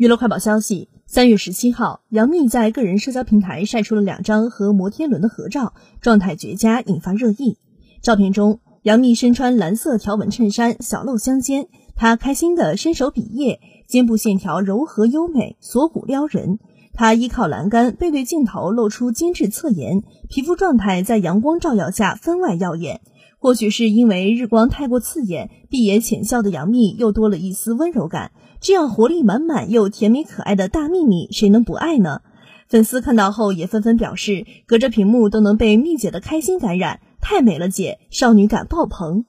娱乐快报消息：三月十七号，杨幂在个人社交平台晒出了两张和摩天轮的合照，状态绝佳，引发热议。照片中，杨幂身穿蓝色条纹衬衫，小露香肩，她开心地伸手比耶，肩部线条柔和优美，锁骨撩人。她依靠栏杆，背对镜头，露出精致侧颜，皮肤状态在阳光照耀下分外耀眼。或许是因为日光太过刺眼，闭眼浅笑的杨幂又多了一丝温柔感。这样活力满满又甜美可爱的大幂幂，谁能不爱呢？粉丝看到后也纷纷表示，隔着屏幕都能被幂姐的开心感染，太美了姐，少女感爆棚。